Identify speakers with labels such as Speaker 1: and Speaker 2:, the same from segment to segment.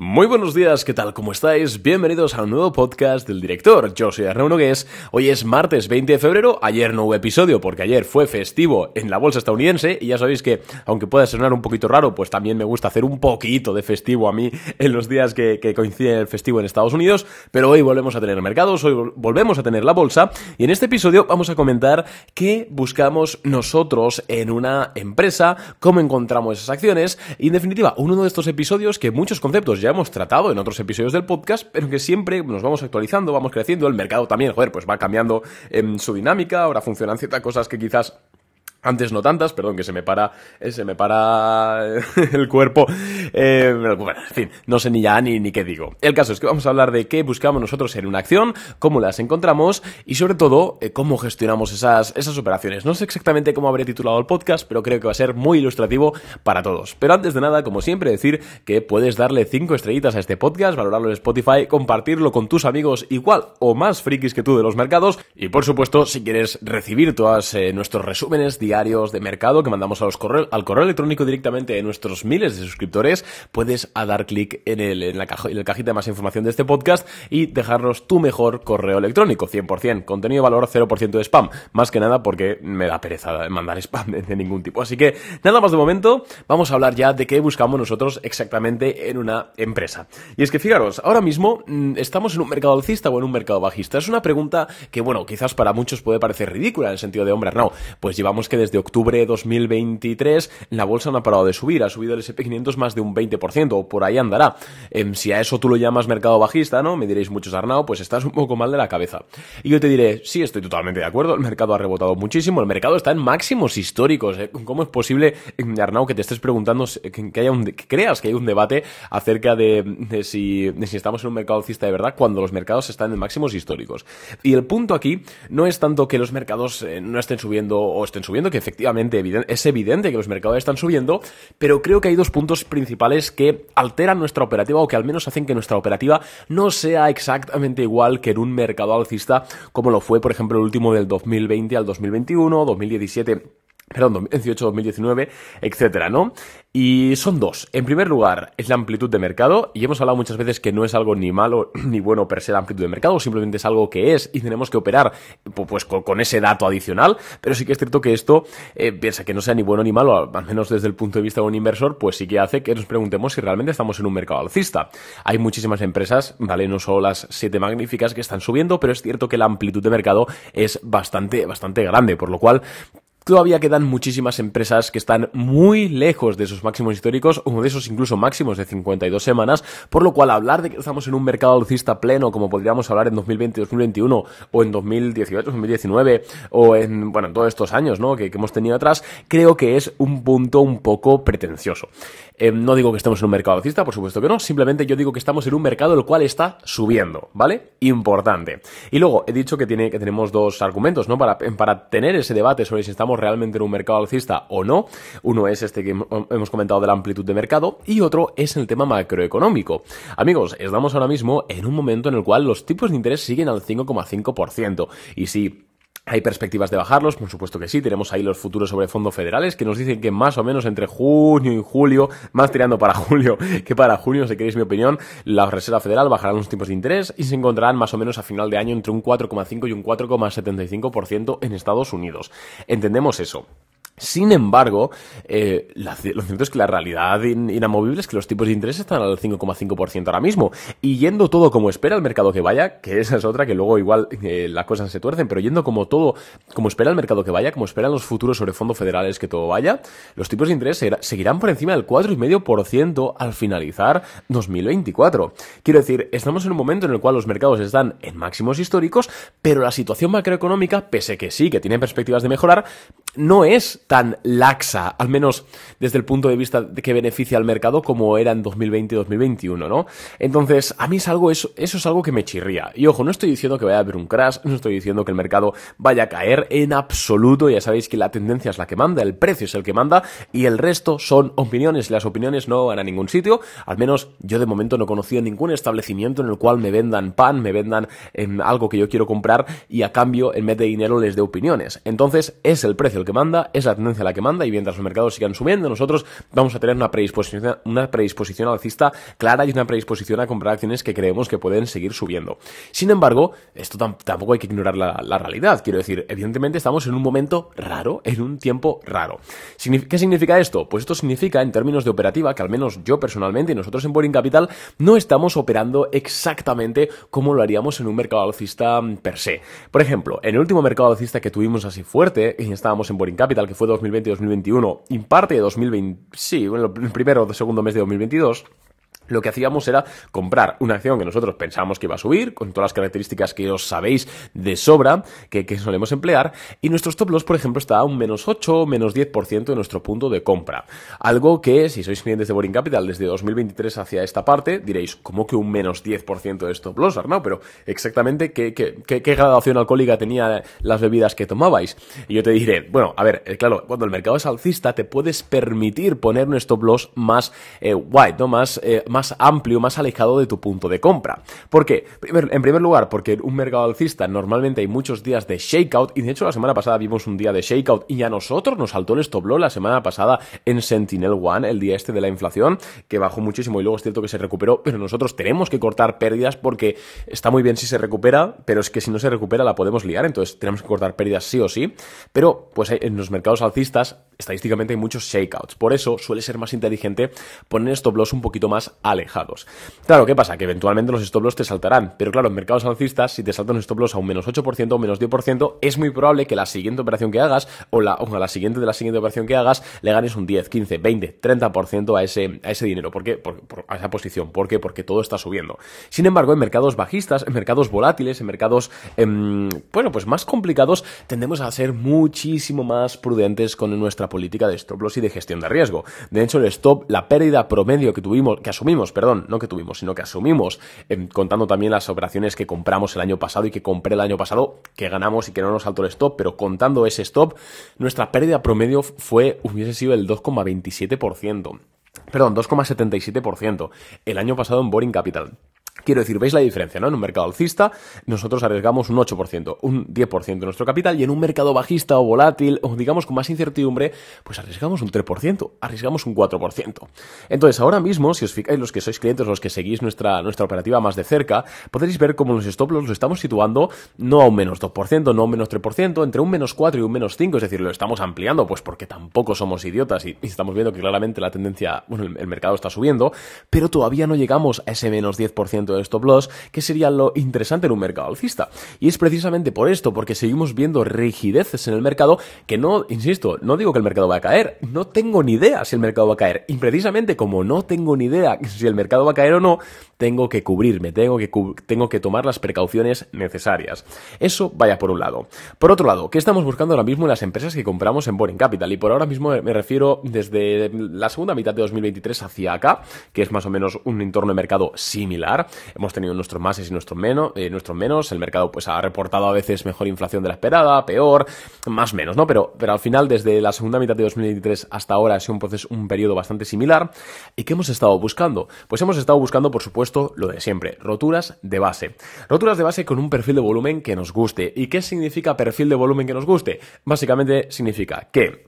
Speaker 1: Muy buenos días, ¿qué tal? ¿Cómo estáis? Bienvenidos a un nuevo podcast del director. Yo soy Nogués. Hoy es martes 20 de febrero. Ayer no hubo episodio porque ayer fue festivo en la bolsa estadounidense. Y ya sabéis que, aunque pueda sonar un poquito raro, pues también me gusta hacer un poquito de festivo a mí en los días que, que coinciden el festivo en Estados Unidos. Pero hoy volvemos a tener mercados, hoy volvemos a tener la bolsa. Y en este episodio vamos a comentar qué buscamos nosotros en una empresa, cómo encontramos esas acciones. Y en definitiva, uno de estos episodios que muchos conceptos ya hemos tratado en otros episodios del podcast, pero que siempre nos vamos actualizando, vamos creciendo, el mercado también, joder, pues va cambiando en su dinámica, ahora funcionan ciertas cosas que quizás antes no tantas, perdón, que se me para, eh, se me para el cuerpo. Eh, bueno, en fin, no sé ni ya ni, ni qué digo. El caso es que vamos a hablar de qué buscamos nosotros en una acción, cómo las encontramos y sobre todo eh, cómo gestionamos esas, esas operaciones. No sé exactamente cómo habré titulado el podcast, pero creo que va a ser muy ilustrativo para todos. Pero antes de nada, como siempre, decir que puedes darle 5 estrellitas a este podcast, valorarlo en Spotify, compartirlo con tus amigos igual o más frikis que tú de los mercados y por supuesto, si quieres recibir todos nuestros resúmenes diarios de mercado que mandamos al correo electrónico directamente de nuestros miles de suscriptores, puedes dar clic en en, la en el cajita de más información de este podcast y dejarnos tu mejor correo electrónico, 100%, contenido de valor 0% de spam, más que nada porque me da pereza mandar spam de, de ningún tipo. Así que nada más de momento, vamos a hablar ya de qué buscamos nosotros exactamente en una empresa. Y es que fijaros, ahora mismo mm, estamos en un mercado alcista o en un mercado bajista. Es una pregunta que, bueno, quizás para muchos puede parecer ridícula en el sentido de, hombre, no, pues llevamos que desde octubre de 2023 la bolsa no ha parado de subir, ha subido el SP500 más de un 20%, o por ahí andará. Em, si a eso tú lo llamas mercado bajista, ¿no? Me diréis muchos, Arnau, pues estás un poco mal de la cabeza. Y yo te diré, sí, estoy totalmente de acuerdo, el mercado ha rebotado muchísimo, el mercado está en máximos históricos. ¿eh? ¿Cómo es posible, em, Arnau, que te estés preguntando que, haya un, que creas que hay un debate acerca de, si, si estamos en un mercado alcista de verdad cuando los mercados están en máximos históricos? Y el punto aquí no es tanto que los mercados eh, no estén subiendo o estén subiendo, que efectivamente es evidente que los mercados están subiendo, pero creo que hay dos puntos principales que alteran nuestra operativa o que al menos hacen que nuestra operativa no sea exactamente igual que en un mercado alcista como lo fue, por ejemplo, el último del 2020 al 2021, 2017 perdón, 2018, 2019, etcétera, ¿no? Y son dos. En primer lugar, es la amplitud de mercado, y hemos hablado muchas veces que no es algo ni malo ni bueno per se la amplitud de mercado, simplemente es algo que es y tenemos que operar pues con, ese dato adicional, pero sí que es cierto que esto, eh, piensa que no sea ni bueno ni malo, al menos desde el punto de vista de un inversor, pues sí que hace que nos preguntemos si realmente estamos en un mercado alcista. Hay muchísimas empresas, ¿vale? No solo las siete magníficas que están subiendo, pero es cierto que la amplitud de mercado es bastante, bastante grande, por lo cual todavía quedan muchísimas empresas que están muy lejos de esos máximos históricos, o de esos incluso máximos de 52 semanas, por lo cual hablar de que estamos en un mercado alcista pleno, como podríamos hablar en 2020, 2021, o en 2018, 2019, o en, bueno, en todos estos años, ¿no? Que, que hemos tenido atrás, creo que es un punto un poco pretencioso. Eh, no digo que estemos en un mercado alcista, por supuesto que no, simplemente yo digo que estamos en un mercado el cual está subiendo, ¿vale? Importante. Y luego he dicho que, tiene, que tenemos dos argumentos, ¿no? Para, para tener ese debate sobre si estamos realmente en un mercado alcista o no. Uno es este que hemos comentado de la amplitud de mercado y otro es el tema macroeconómico. Amigos, estamos ahora mismo en un momento en el cual los tipos de interés siguen al 5,5% y si ¿Hay perspectivas de bajarlos? Por supuesto que sí. Tenemos ahí los futuros sobre fondos federales que nos dicen que más o menos entre junio y julio, más tirando para julio que para junio, si queréis mi opinión, la Reserva Federal bajará los tipos de interés y se encontrarán más o menos a final de año entre un 4,5 y un 4,75% en Estados Unidos. Entendemos eso. Sin embargo, eh, lo cierto es que la realidad inamovible es que los tipos de interés están al 5,5% ahora mismo. Y yendo todo como espera el mercado que vaya, que esa es otra que luego igual eh, las cosas se tuercen, pero yendo como todo, como espera el mercado que vaya, como esperan los futuros sobre fondos federales que todo vaya, los tipos de interés seguirán por encima del 4,5% al finalizar 2024. Quiero decir, estamos en un momento en el cual los mercados están en máximos históricos, pero la situación macroeconómica, pese que sí, que tiene perspectivas de mejorar, no es tan laxa, al menos desde el punto de vista de que beneficia al mercado como era en 2020 y 2021, ¿no? Entonces, a mí es algo, eso, eso es algo que me chirría. Y ojo, no estoy diciendo que vaya a haber un crash, no estoy diciendo que el mercado vaya a caer en absoluto, ya sabéis que la tendencia es la que manda, el precio es el que manda y el resto son opiniones las opiniones no van a ningún sitio, al menos yo de momento no he conocido ningún establecimiento en el cual me vendan pan, me vendan em, algo que yo quiero comprar y a cambio en vez de dinero les dé opiniones. Entonces, es el precio precio el que manda, es la tendencia la que manda y mientras los mercados sigan subiendo, nosotros vamos a tener una predisposición, una predisposición alcista clara y una predisposición a comprar acciones que creemos que pueden seguir subiendo. Sin embargo, esto tampoco hay que ignorar la, realidad. Quiero decir, evidentemente estamos en un momento raro, en un tiempo raro. ¿Qué significa esto? Pues esto significa, en términos de operativa, que al menos yo personalmente y nosotros en Boring Capital no estamos operando exactamente como lo haríamos en un mercado alcista per se. Por ejemplo, en el último mercado alcista que tuvimos así fuerte, y estábamos en Boring Capital, que fue 2020-2021, y parte de 2020, sí, bueno, el primero o segundo mes de 2022, lo que hacíamos era comprar una acción que nosotros pensábamos que iba a subir, con todas las características que os sabéis de sobra, que, solemos emplear, y nuestro stop loss, por ejemplo, está a un menos 8, menos 10% de nuestro punto de compra. Algo que, si sois clientes de Boring Capital desde 2023 hacia esta parte, diréis, ¿cómo que un menos 10% de stop loss, Arnau? Pero exactamente, ¿qué, qué, gradación alcohólica tenía las bebidas que tomabais? Y yo te diré, bueno, a ver, eh, claro, cuando el mercado es alcista, te puedes permitir poner un stop loss más eh, wide, ¿no? Más, eh, más amplio, más alejado de tu punto de compra. ¿Por qué? En primer lugar, porque en un mercado alcista normalmente hay muchos días de shakeout y de hecho la semana pasada vimos un día de shakeout y a nosotros nos saltó el stop loss la semana pasada en Sentinel One, el día este de la inflación, que bajó muchísimo y luego es cierto que se recuperó, pero nosotros tenemos que cortar pérdidas porque está muy bien si se recupera, pero es que si no se recupera la podemos liar, entonces tenemos que cortar pérdidas sí o sí, pero pues en los mercados alcistas estadísticamente hay muchos shakeouts, por eso suele ser más inteligente poner stop loss un poquito más alejados. Claro, ¿qué pasa? Que eventualmente los stop loss te saltarán, pero claro, en mercados alcistas, si te saltan un stop loss a un menos 8% o menos 10%, es muy probable que la siguiente operación que hagas, o, la, o la siguiente de la siguiente operación que hagas, le ganes un 10, 15, 20, 30% a ese, a ese dinero. ¿Por qué? Por, a esa posición. ¿Por qué? Porque todo está subiendo. Sin embargo, en mercados bajistas, en mercados volátiles, en mercados, em, bueno, pues más complicados, tendemos a ser muchísimo más prudentes con nuestra política de stop loss y de gestión de riesgo. De hecho, el stop, la pérdida promedio que tuvimos, que asumimos perdón, no que tuvimos, sino que asumimos, em, contando también las operaciones que compramos el año pasado y que compré el año pasado, que ganamos y que no nos saltó el stop, pero contando ese stop, nuestra pérdida promedio fue, hubiese sido el 2,27%. Perdón, 2,77%. El año pasado en Boring Capital. Quiero decir, ¿veis la diferencia? ¿no? En un mercado alcista nosotros arriesgamos un 8%, un 10% de nuestro capital y en un mercado bajista o volátil o digamos con más incertidumbre, pues arriesgamos un 3%, arriesgamos un 4%. Entonces ahora mismo, si os fijáis los que sois clientes, los que seguís nuestra, nuestra operativa más de cerca, podréis ver cómo los stop loss lo estamos situando no a un menos 2%, no a un menos 3%, entre un menos 4 y un menos 5, es decir, lo estamos ampliando, pues porque tampoco somos idiotas y, estamos viendo que claramente la tendencia, bueno, el, el mercado está subiendo, pero todavía no llegamos a ese menos 10% stop loss, que sería lo interesante en un mercado alcista. Y es precisamente por esto, porque seguimos viendo rigideces en el mercado que no, insisto, no digo que el mercado va a caer, no tengo ni idea si el mercado va a caer. Y precisamente como no tengo ni idea si el mercado va a caer o no, tengo que cubrirme, tengo que, tengo que tomar las precauciones necesarias. Eso vaya por un lado. Por otro lado, ¿qué estamos buscando ahora mismo en las empresas que compramos en Boring Capital? Y por ahora mismo me refiero desde la segunda mitad de 2023 hacia acá, que es más o menos un entorno de mercado similar. Hemos tenido nuestros más y nuestros menos, eh, nuestros menos. El mercado pues ha reportado a veces mejor inflación de la esperada, peor, más menos, ¿no? Pero, pero al final, desde la segunda mitad de 2023 hasta ahora ha sido un proceso, un periodo bastante similar. ¿Y qué hemos estado buscando? Pues hemos estado buscando, por supuesto, lo de siempre, roturas de base. Roturas de base con un perfil de volumen que nos guste. ¿Y qué significa perfil de volumen que nos guste? Básicamente significa que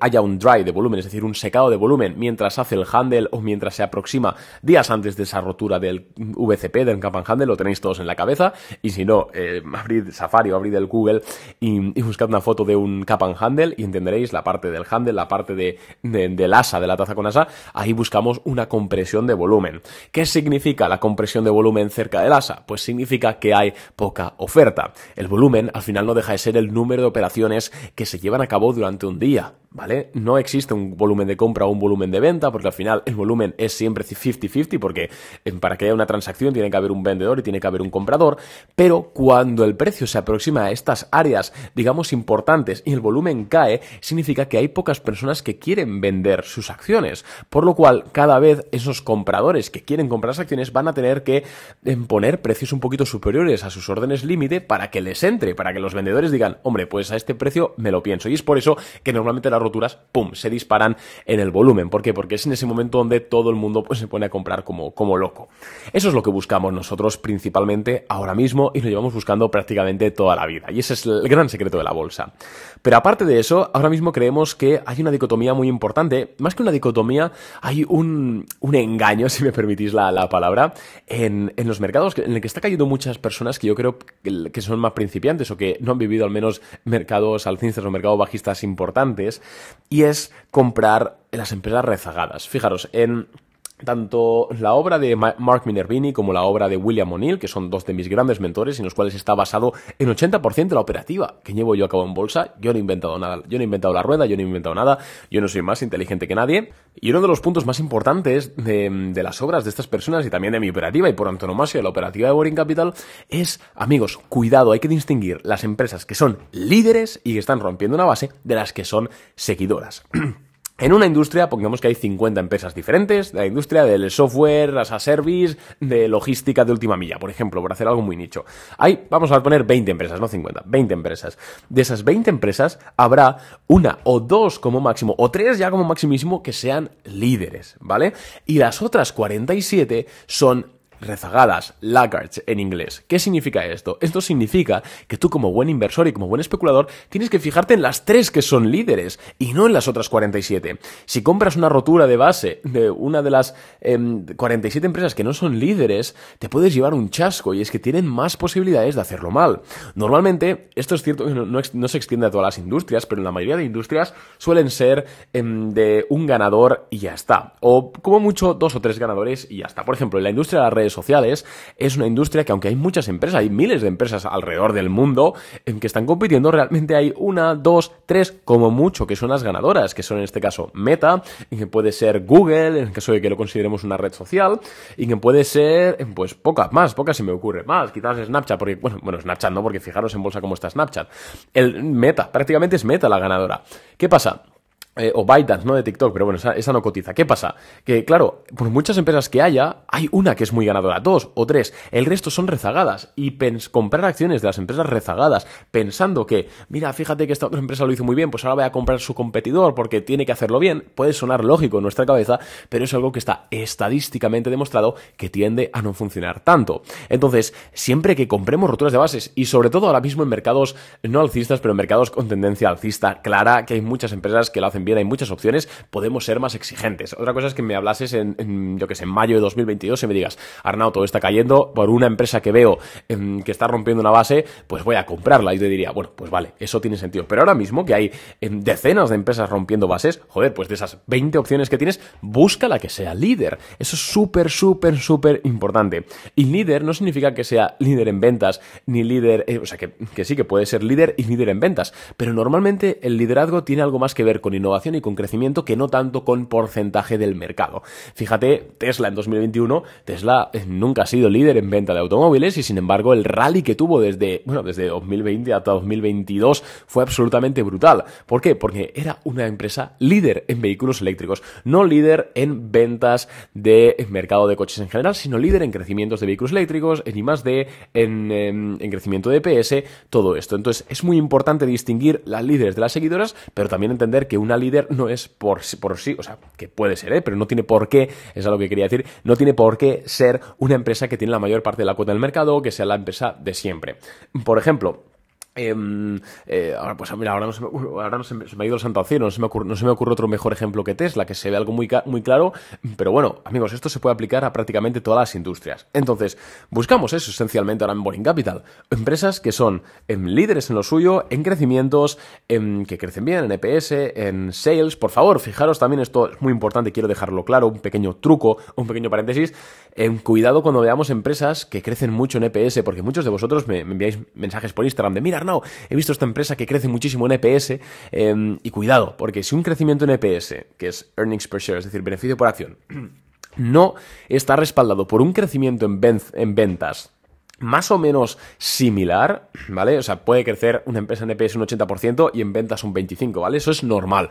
Speaker 1: haya un dry de volumen, es decir, un secado de volumen mientras hace el handle o mientras se aproxima días antes de esa rotura del VCP, del cap and handle, lo tenéis todos en la cabeza. Y si no, eh, abrid Safari o abrid el Google y, buscad una foto de un cap and handle y entenderéis la parte del handle, la parte de, del asa, de la taza con asa. Ahí buscamos una compresión de volumen. ¿Qué significa la compresión de volumen cerca del asa? Pues significa que hay poca oferta. El volumen al final no deja de ser el número de operaciones que se llevan a cabo durante un día. ¿Vale? No existe un volumen de compra o un volumen de venta, porque al final el volumen es siempre 50-50, porque eh, para que haya una transacción tiene que haber un vendedor y tiene que haber un comprador, pero cuando el precio se aproxima a estas áreas, digamos, importantes y el volumen cae, significa que hay pocas personas que quieren vender sus acciones, por lo cual cada vez esos compradores que quieren comprar las acciones van a tener que eh, poner precios un poquito superiores a sus órdenes límite para que les entre, para que los vendedores digan, hombre, pues a este precio me lo pienso. Y es por eso que normalmente la roturas, ¡pum!, se disparan en el volumen. ¿Por qué? Porque es en ese momento donde todo el mundo pues, se pone a comprar como, como loco. Eso es lo que buscamos nosotros principalmente ahora mismo y lo llevamos buscando prácticamente toda la vida. Y ese es el gran secreto de la bolsa. Pero aparte de eso, ahora mismo creemos que hay una dicotomía muy importante. Más que una dicotomía, hay un, un engaño, si me permitís la, la palabra, en, en, los mercados en el que está cayendo muchas personas que yo creo que son más principiantes o que no han vivido al menos mercados alcistas o mercados bajistas importantes. Y es comprar las empresas rezagadas. Fijaros, en tanto la obra de Mark Minervini como la obra de William O'Neill, que son dos de mis grandes mentores, en los cuales está basado en 80% de la operativa que llevo yo a cabo en bolsa. Yo no he inventado nada, yo no he inventado la rueda, yo no he inventado nada, yo no soy más inteligente que nadie. Y uno de los puntos más importantes de, las obras de estas personas y también de mi operativa y por antonomasia de la operativa de Boring Capital es, amigos, cuidado, hay que distinguir las empresas que son líderes y que están rompiendo una base de las que son seguidoras. En una industria, pongamos que hay 50 empresas diferentes, de la industria del software, as a service, de logística de última milla, por ejemplo, por hacer algo muy nicho. Hay, vamos a poner 20 empresas, no 50, 20 empresas. De esas 20 empresas habrá una o dos como máximo, o tres ya como maximísimo, que sean líderes, ¿vale? Y las otras 47 son rezagadas, laggards en inglés. ¿Qué significa esto? Esto significa que tú como buen inversor y como buen especulador tienes que fijarte en las tres que son líderes y no en las otras 47. Si compras una rotura de base de una de las 47 em, empresas que no son líderes, te puedes llevar un chasco y es que tienen más posibilidades de hacerlo mal. Normalmente, esto es cierto que no, se extiende a todas las industrias, pero en la mayoría de industrias suelen ser em, de un ganador y ya está. O como mucho dos o tres ganadores y ya está. Por ejemplo, en la industria de las redes sociales, es una industria que aunque hay muchas empresas, hay miles de empresas alrededor del mundo en que están compitiendo, realmente hay una, dos, tres, como mucho, que son las ganadoras, que son en este caso Meta, y que puede ser Google, en el caso de que lo consideremos una red social, y que puede ser, pues pocas más, pocas si me ocurre más, quizás Snapchat, porque, bueno, bueno, Snapchat no, porque fijaros en bolsa cómo está Snapchat. El Meta, prácticamente es Meta la ganadora. ¿Qué pasa? Eh, o ByteDance, ¿no? De TikTok, pero bueno, esa, no cotiza. ¿Qué pasa? Que, claro, por muchas empresas que haya, hay una que es muy ganadora, dos o tres. El resto son rezagadas. Y comprar acciones de las empresas rezagadas, pensando que, mira, fíjate que esta otra empresa lo hizo muy bien, pues ahora voy a comprar su competidor porque tiene que hacerlo bien, puede sonar lógico en nuestra cabeza, pero es algo que está estadísticamente demostrado que tiende a no funcionar tanto. Entonces, siempre que compremos roturas de bases, y sobre todo ahora mismo en mercados no alcistas, pero en mercados con tendencia alcista clara, que hay muchas empresas que lo hacen bien, hay muchas opciones, podemos ser más exigentes. Otra cosa es que me hablases en, yo que sé, en mayo de 2022 y me digas, Arnau, todo está cayendo por una empresa que veo em, que está rompiendo una base, pues voy a comprarla. Y te diría, bueno, pues vale, eso tiene sentido. Pero ahora mismo que hay em, decenas de empresas rompiendo bases, joder, pues de esas 20 opciones que tienes, busca la que sea líder. Eso es súper, súper, súper importante. Y líder no significa que sea líder en ventas, ni líder, eh, o sea, que, que sí que puede ser líder y líder en ventas. Pero normalmente el liderazgo tiene algo más que ver con innovación y con crecimiento que no tanto con porcentaje del mercado. Fíjate, Tesla en 2021, Tesla eh, nunca ha sido líder en venta de automóviles y sin embargo el rally que tuvo desde, bueno, desde 2020 hasta 2022 fue absolutamente brutal. ¿Por qué? Porque era una empresa líder en vehículos eléctricos, no líder en ventas de mercado de coches en general, sino líder en crecimientos de vehículos eléctricos, en I D, en, en, en crecimiento de PS, todo esto. Entonces es muy importante distinguir las líderes de las seguidoras, pero también entender que una líder no es por, por sí, o sea, que puede ser, ¿eh? pero no tiene por qué, es lo que quería decir, no tiene por qué ser una empresa que tiene la mayor parte de la cuota del mercado, que sea la empresa de siempre. Por ejemplo, Em, eh, ahora, pues mira, ahora no, se me, ha ido el santo al cielo, no se, me ocurre, otro mejor ejemplo que Tesla, que se ve algo muy, muy claro, pero bueno, amigos, esto se puede aplicar a prácticamente todas las industrias. Entonces, buscamos eso esencialmente ahora en Boring Capital, empresas que son em, líderes en lo suyo, en crecimientos, em, que crecen bien, en EPS, en sales, por favor, fijaros también, esto es muy importante, quiero dejarlo claro, un pequeño truco, un pequeño paréntesis, cuidado cuando veamos empresas que crecen mucho en EPS, porque muchos de vosotros me enviáis mensajes por Instagram de, mira, he visto esta empresa que crece muchísimo en EPS em, y cuidado, porque si un crecimiento en EPS, que es earnings per share, es decir, beneficio por acción, no está respaldado por un crecimiento en, en ventas más o menos similar, ¿vale? O sea, puede crecer una empresa en EPS un 80% y en ventas un 25%, ¿vale? Eso es normal.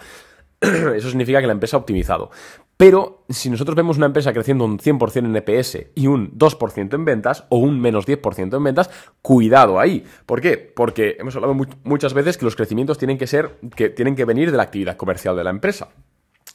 Speaker 1: Eso significa que la empresa ha optimizado. Pero si nosotros vemos una empresa creciendo un 100% en EPS y un 2% en ventas o un menos 10% en ventas, cuidado ahí. ¿Por qué? Porque hemos hablado muchas veces que los crecimientos tienen que ser, que tienen que venir de la actividad comercial de la empresa.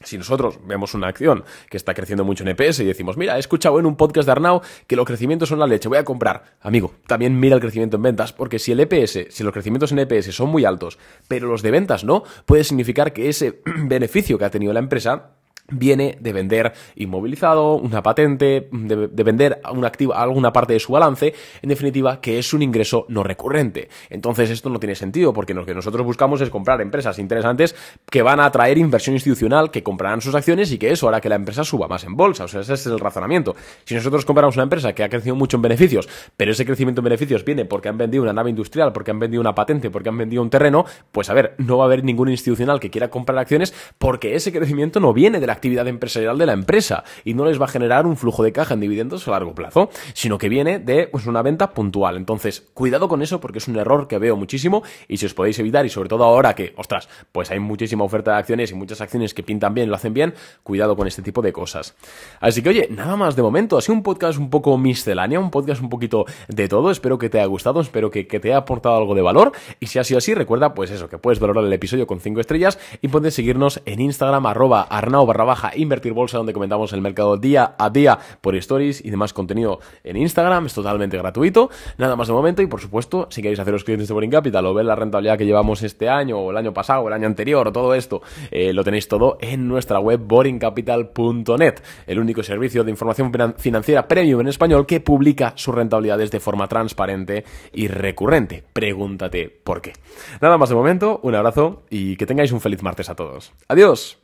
Speaker 1: Si nosotros vemos una acción que está creciendo mucho en EPS y decimos, mira, he escuchado en un podcast de Arnau que los crecimientos son la leche, voy a comprar. Amigo, también mira el crecimiento en ventas, porque si el EPS, si los crecimientos en EPS son muy altos, pero los de ventas no, puede significar que ese beneficio que ha tenido la empresa viene de vender inmovilizado, una patente, de, vender un activo, alguna parte de su balance, en definitiva, que es un ingreso no recurrente. Entonces esto no tiene sentido porque lo que nosotros buscamos es comprar empresas interesantes que van a atraer inversión institucional, que comprarán sus acciones y que eso hará que la empresa suba más en bolsa. O sea, ese es el razonamiento. Si nosotros compramos una empresa que ha crecido mucho en beneficios, pero ese crecimiento en beneficios viene porque han vendido una nave industrial, porque han vendido una patente, porque han vendido un terreno, pues a ver, no va a haber ningún institucional que quiera comprar acciones porque ese crecimiento no viene de la actividad empresarial de la empresa y no les va a generar un flujo de caja en dividendos a largo plazo, sino que viene de pues, una venta puntual. Entonces, cuidado con eso porque es un error que veo muchísimo y si os podéis evitar y sobre todo ahora que, ostras, pues hay muchísima oferta de acciones y muchas acciones que pintan bien, lo hacen bien, cuidado con este tipo de cosas. Así que oye, nada más de momento, ha sido un podcast un poco misceláneo, un podcast un poquito de todo, espero que te haya gustado, espero que, te haya aportado algo de valor y si ha sido así, recuerda pues eso, que puedes valorar el episodio con 5 estrellas y puedes seguirnos en Instagram arroba arnao barra baja Invertir Bolsa, donde comentamos el mercado día a día por stories y demás contenido en Instagram. Es totalmente gratuito. Nada más de momento. Y por supuesto, si queréis haceros clientes de Boring Capital o ver la rentabilidad que llevamos este año, o el año pasado, o el año anterior, o todo esto, eh, lo tenéis todo en nuestra web boringcapital.net, el único servicio de información financiera premium en español que publica sus rentabilidades de forma transparente y recurrente. Pregúntate por qué. Nada más de momento, un abrazo y que tengáis un feliz martes a todos. Adiós.